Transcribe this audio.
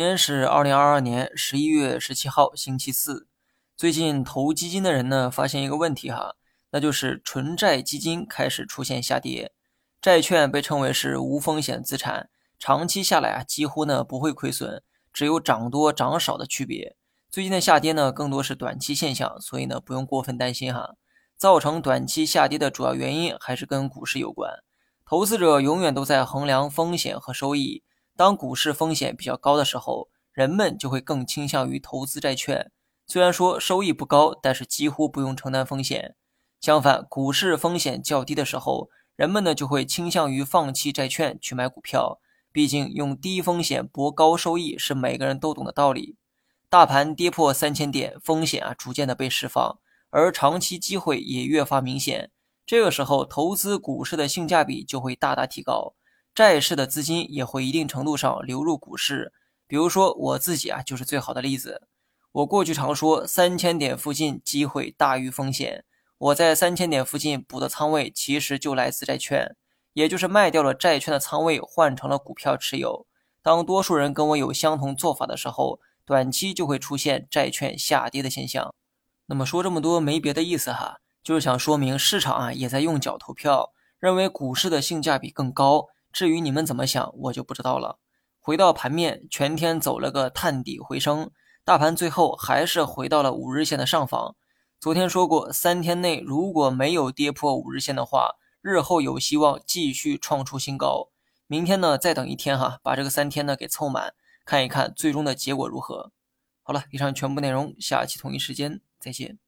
今天是二零二二年十一月十七号，星期四。最近投基金的人呢，发现一个问题哈，那就是纯债基金开始出现下跌。债券被称为是无风险资产，长期下来啊，几乎呢不会亏损，只有涨多涨少的区别。最近的下跌呢，更多是短期现象，所以呢不用过分担心哈。造成短期下跌的主要原因还是跟股市有关。投资者永远都在衡量风险和收益。当股市风险比较高的时候，人们就会更倾向于投资债券。虽然说收益不高，但是几乎不用承担风险。相反，股市风险较低的时候，人们呢就会倾向于放弃债券去买股票。毕竟用低风险博高收益是每个人都懂的道理。大盘跌破三千点，风险啊逐渐的被释放，而长期机会也越发明显。这个时候，投资股市的性价比就会大大提高。债市的资金也会一定程度上流入股市，比如说我自己啊，就是最好的例子。我过去常说三千点附近机会大于风险，我在三千点附近补的仓位其实就来自债券，也就是卖掉了债券的仓位换成了股票持有。当多数人跟我有相同做法的时候，短期就会出现债券下跌的现象。那么说这么多没别的意思哈，就是想说明市场啊也在用脚投票，认为股市的性价比更高。至于你们怎么想，我就不知道了。回到盘面，全天走了个探底回升，大盘最后还是回到了五日线的上方。昨天说过，三天内如果没有跌破五日线的话，日后有希望继续创出新高。明天呢，再等一天哈，把这个三天呢给凑满，看一看最终的结果如何。好了，以上全部内容，下期同一时间再见。